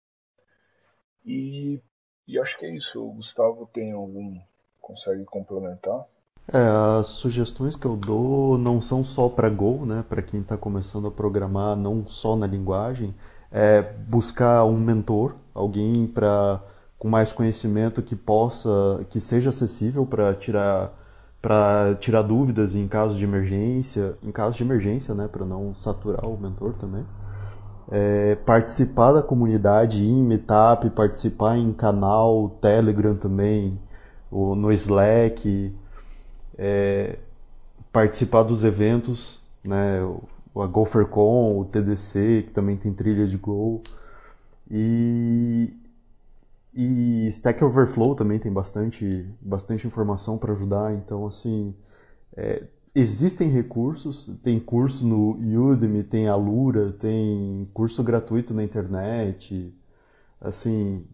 E, e acho que é isso. O Gustavo tem algum consegue complementar? É, as sugestões que eu dou não são só para Go, né? Para quem está começando a programar, não só na linguagem, é buscar um mentor, alguém para com mais conhecimento que possa, que seja acessível para tirar para tirar dúvidas em caso de emergência, em caso de emergência, né? Para não saturar o mentor também. É, participar da comunidade em Meetup, participar em canal Telegram também, no Slack é, participar dos eventos, né? A GopherCon, o TDC, que também tem trilha de Go. E, e Stack Overflow também tem bastante, bastante informação para ajudar. Então, assim, é, existem recursos. Tem curso no Udemy, tem Alura, tem curso gratuito na internet. Assim,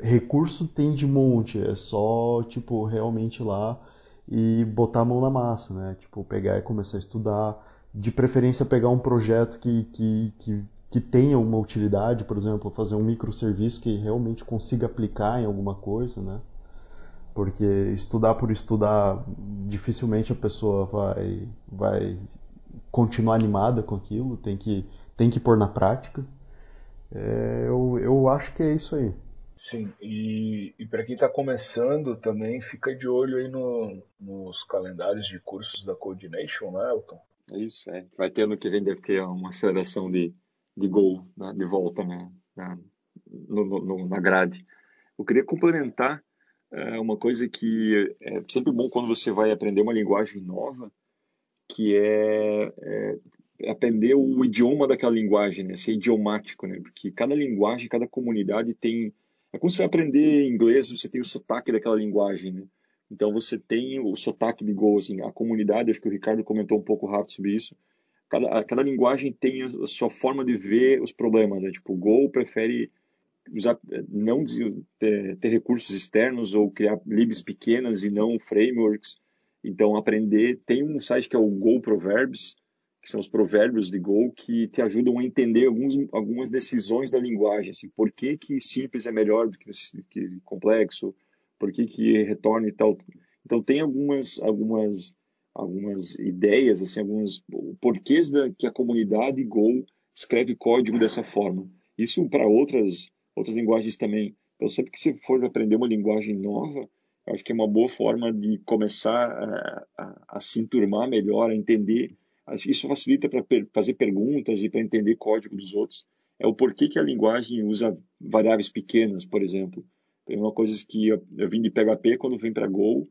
recurso tem de monte. É só, tipo, realmente lá e botar a mão na massa, né? Tipo, pegar e começar a estudar. De preferência, pegar um projeto que, que, que, que tenha uma utilidade, por exemplo, fazer um microserviço que realmente consiga aplicar em alguma coisa, né? Porque estudar por estudar, dificilmente a pessoa vai, vai continuar animada com aquilo, tem que, tem que pôr na prática. É, eu, eu acho que é isso aí. Sim, e, e para quem está começando também, fica de olho aí no, nos calendários de cursos da Coordination, né, Elton? É isso, é. Vai ter ano que vem, deve ter uma aceleração de, de gol né, de volta né, na, no, no, na grade. Eu queria complementar é, uma coisa que é sempre bom quando você vai aprender uma linguagem nova, que é, é aprender o idioma daquela linguagem, né? ser idiomático, né? porque cada linguagem, cada comunidade tem é como se você aprender inglês, você tem o sotaque daquela linguagem, né? Então você tem o sotaque de Go, assim, a comunidade, acho que o Ricardo comentou um pouco rápido sobre isso. Cada, cada linguagem tem a sua forma de ver os problemas, né? Tipo, o Go prefere usar, não ter, ter recursos externos ou criar libs pequenas e não frameworks. Então, aprender. Tem um site que é o Go Proverbs, que são os provérbios de Go, que te ajudam a entender alguns, algumas decisões da linguagem. Assim, por que, que simples é melhor do que, que complexo? Por que, que retorna e tal? Então, tem algumas, algumas, algumas ideias, assim, alguns porquês da, que a comunidade Go escreve código dessa forma. Isso para outras, outras linguagens também. Então, sempre que você for aprender uma linguagem nova, acho que é uma boa forma de começar a, a, a se enturmar melhor, a entender isso facilita para per fazer perguntas e para entender código dos outros. É o porquê que a linguagem usa variáveis pequenas, por exemplo. Tem uma coisa que eu, eu vim de PHP, quando vim para Go,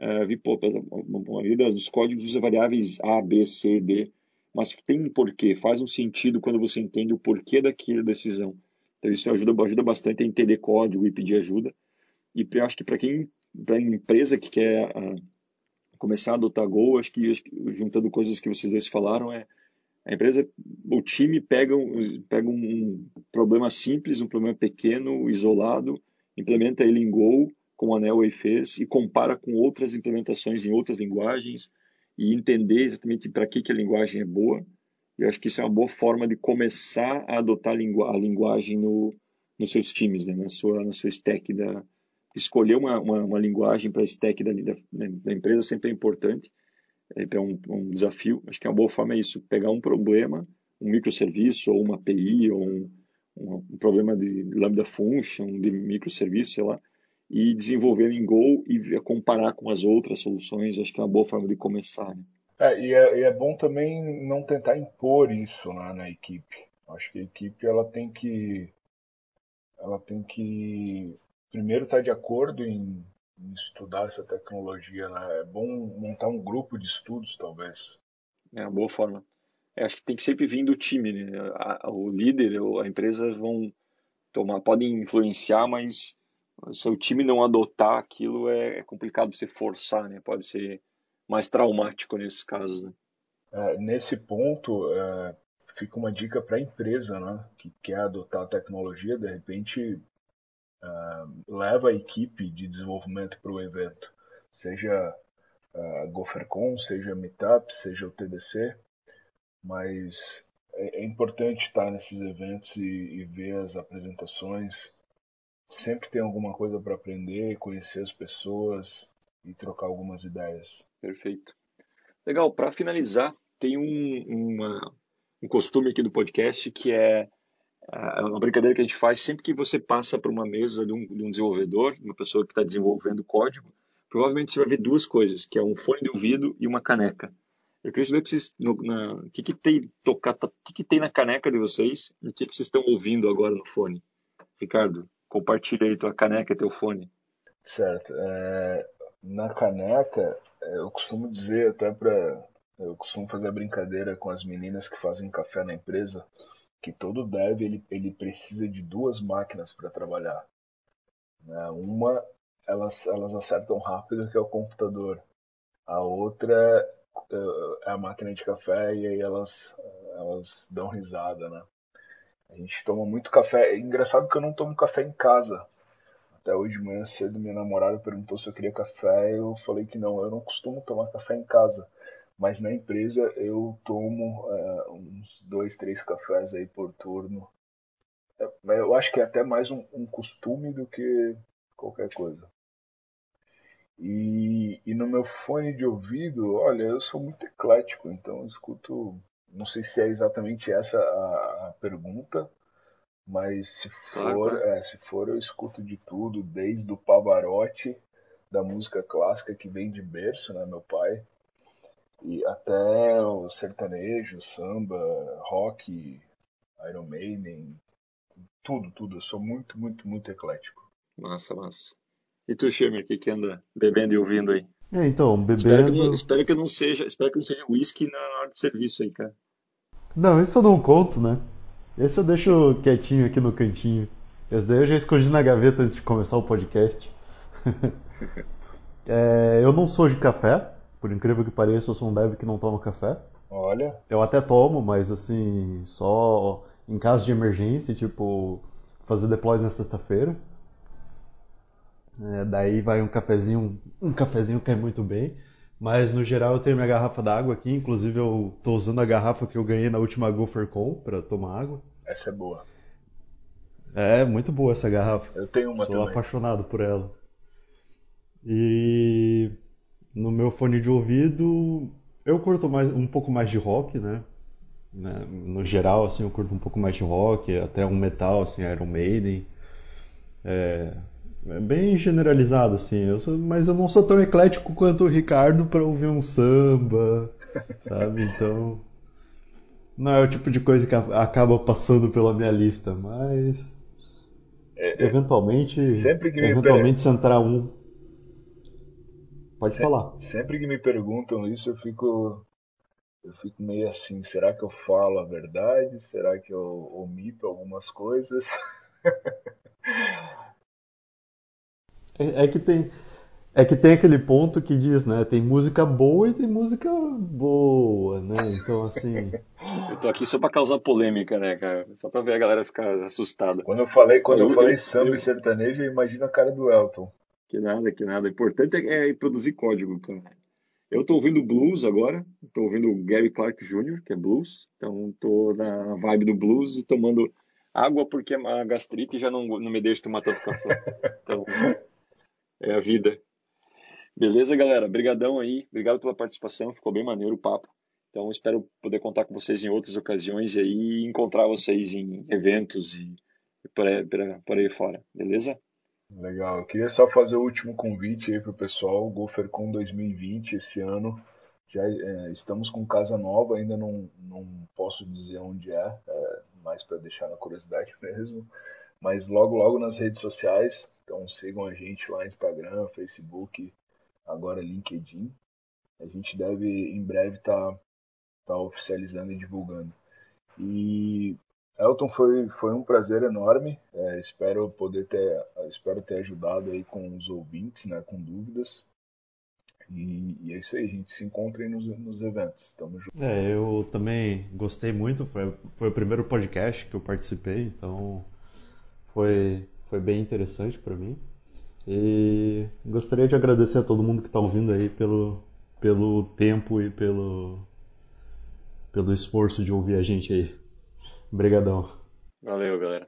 uh, vi, pô, a maioria dos códigos usa variáveis A, B, C, D, mas tem um porquê, faz um sentido quando você entende o porquê daquela decisão. Então isso ajuda, ajuda bastante a entender código e pedir ajuda. E eu acho que para quem, para empresa que quer uh, começar a adotar Go, acho que, juntando coisas que vocês dois falaram, é a empresa, o time pega, pega um problema simples, um problema pequeno, isolado, implementa ele em Go, como a Nelway fez, e compara com outras implementações em outras linguagens e entender exatamente para que, que a linguagem é boa. Eu acho que isso é uma boa forma de começar a adotar a, lingu a linguagem no, nos seus times, né? na, sua, na sua stack. Da, escolher uma, uma, uma linguagem para a stack da, da, da, empresa sempre é importante, é um, um, desafio. Acho que uma boa forma é isso, pegar um problema, um microserviço ou uma API ou um, um, um problema de Lambda Function, de microserviço, sei lá, e desenvolver em Go e comparar com as outras soluções. Acho que é uma boa forma de começar. Né? É, e, é, e é bom também não tentar impor isso né, na equipe. Acho que a equipe ela tem que ela tem que primeiro estar tá de acordo em, em, estudar essa tecnologia. Né? É bom montar um grupo de estudos, talvez. É uma boa forma. É, acho que tem que sempre vir do time. Né? A, o líder, a empresa vão tomar, podem influenciar, mas se o time não adotar aquilo é, é complicado você forçar, né? Pode ser mais traumático nesses casos. Né? É, nesse ponto, é, fica uma dica para a empresa, né? Que quer adotar a tecnologia, de repente é, leva a equipe de desenvolvimento para o evento, seja a GopherCon, seja Meetup, seja o TDC, mas é, é importante estar nesses eventos e, e ver as apresentações. Sempre tem alguma coisa para aprender, conhecer as pessoas e trocar algumas ideias. Perfeito. Legal, para finalizar, tem um, uma, um costume aqui do podcast que é, é uma brincadeira que a gente faz sempre que você passa por uma mesa de um, de um desenvolvedor, uma pessoa que está desenvolvendo código, provavelmente você vai ver duas coisas, que é um fone de ouvido e uma caneca. Eu queria saber o que, que, tem tocar, que, que tem na caneca de vocês e o que, que vocês estão ouvindo agora no fone. Ricardo, compartilha aí tua caneca e teu fone. Certo. É, na caneca, é, eu costumo dizer até para eu costumo fazer a brincadeira com as meninas que fazem café na empresa que todo dev ele, ele precisa de duas máquinas para trabalhar. Né? Uma elas, elas acertam rápido que é o computador. A outra é a máquina de café e aí elas, elas dão risada, né? A gente toma muito café. É engraçado que eu não tomo café em casa. Até hoje de manhã cedo minha namorada perguntou se eu queria café. Eu falei que não, eu não costumo tomar café em casa. Mas na empresa eu tomo é, uns dois, três cafés aí por turno. É, eu acho que é até mais um, um costume do que qualquer coisa. E, e no meu fone de ouvido, olha, eu sou muito eclético, então eu escuto. Não sei se é exatamente essa a, a pergunta, mas se for, claro. é, se for, eu escuto de tudo, desde o Pavarotti, da música clássica que vem de berço, né, meu pai, e até o sertanejo, samba, rock, Iron Maiden, tudo, tudo. Eu sou muito, muito, muito eclético. Massa, massa. E tu, Schirmer, o que, que anda bebendo e ouvindo aí? É, então, bebendo. Espero que, não, espero que não seja, espero que não seja whisky na hora de serviço aí, cara. Não, isso eu não conto, né? Esse eu deixo quietinho aqui no cantinho. Esse daí eu já escondi na gaveta antes de começar o podcast. é, eu não sou de café, por incrível que pareça, eu sou um dev que não toma café. Olha. Eu até tomo, mas assim, só em caso de emergência, tipo, fazer deploy na sexta-feira. É, daí vai um cafezinho, um cafezinho cai muito bem. Mas no geral eu tenho minha garrafa d'água aqui, inclusive eu tô usando a garrafa que eu ganhei na última GopherCon para tomar água. Essa é boa. É, muito boa essa garrafa. Eu tenho uma Sou também. apaixonado por ela. E no meu fone de ouvido eu curto mais, um pouco mais de rock, né? né? No geral, assim, eu curto um pouco mais de rock, até um metal, assim, Iron Maiden. É, é bem generalizado, assim. Eu sou, mas eu não sou tão eclético quanto o Ricardo para ouvir um samba, sabe? Então, não é o tipo de coisa que acaba passando pela minha lista, mas é, é eventualmente, sempre que eventualmente se entrar um, pode sempre, falar. Sempre que me perguntam isso, eu fico eu fico meio assim, será que eu falo a verdade? Será que eu omito algumas coisas? é, é, que tem é que tem aquele ponto que diz, né? Tem música boa e tem música boa, né? Então assim. eu tô aqui só pra causar polêmica, né, cara? Só pra ver a galera ficar assustada. Quando eu falei, quando eu, eu falei eu, samba eu... e sertanejo, eu imagino a cara do Elton. Que nada, que nada. O importante é, é produzir código, cara. Eu estou ouvindo blues agora, estou ouvindo Gary Clark Jr., que é blues, então estou na vibe do blues e tomando água porque a gastrite já não, não me deixa tomar tanto café. Então, é a vida. Beleza, galera? Obrigadão aí, obrigado pela participação, ficou bem maneiro o papo. Então, espero poder contar com vocês em outras ocasiões e aí encontrar vocês em eventos e por aí, por aí fora, beleza? Legal. Eu queria só fazer o último convite aí pro pessoal, GoferCon 2020 esse ano. Já é, estamos com casa nova, ainda não, não posso dizer onde é, é mais para deixar na curiosidade mesmo. Mas logo, logo nas redes sociais. Então sigam a gente lá no Instagram, Facebook, agora LinkedIn. A gente deve em breve estar tá, tá oficializando e divulgando. E Elton, foi, foi um prazer enorme. É, espero poder ter, espero ter ajudado aí com os ouvintes, né, com dúvidas. E, e é isso aí, a gente se encontra aí nos, nos eventos. Tamo junto. É, eu também gostei muito. Foi, foi o primeiro podcast que eu participei, então foi, foi bem interessante para mim. E gostaria de agradecer a todo mundo que está ouvindo aí pelo, pelo tempo e pelo, pelo esforço de ouvir a gente aí. Obrigadão. Valeu, galera.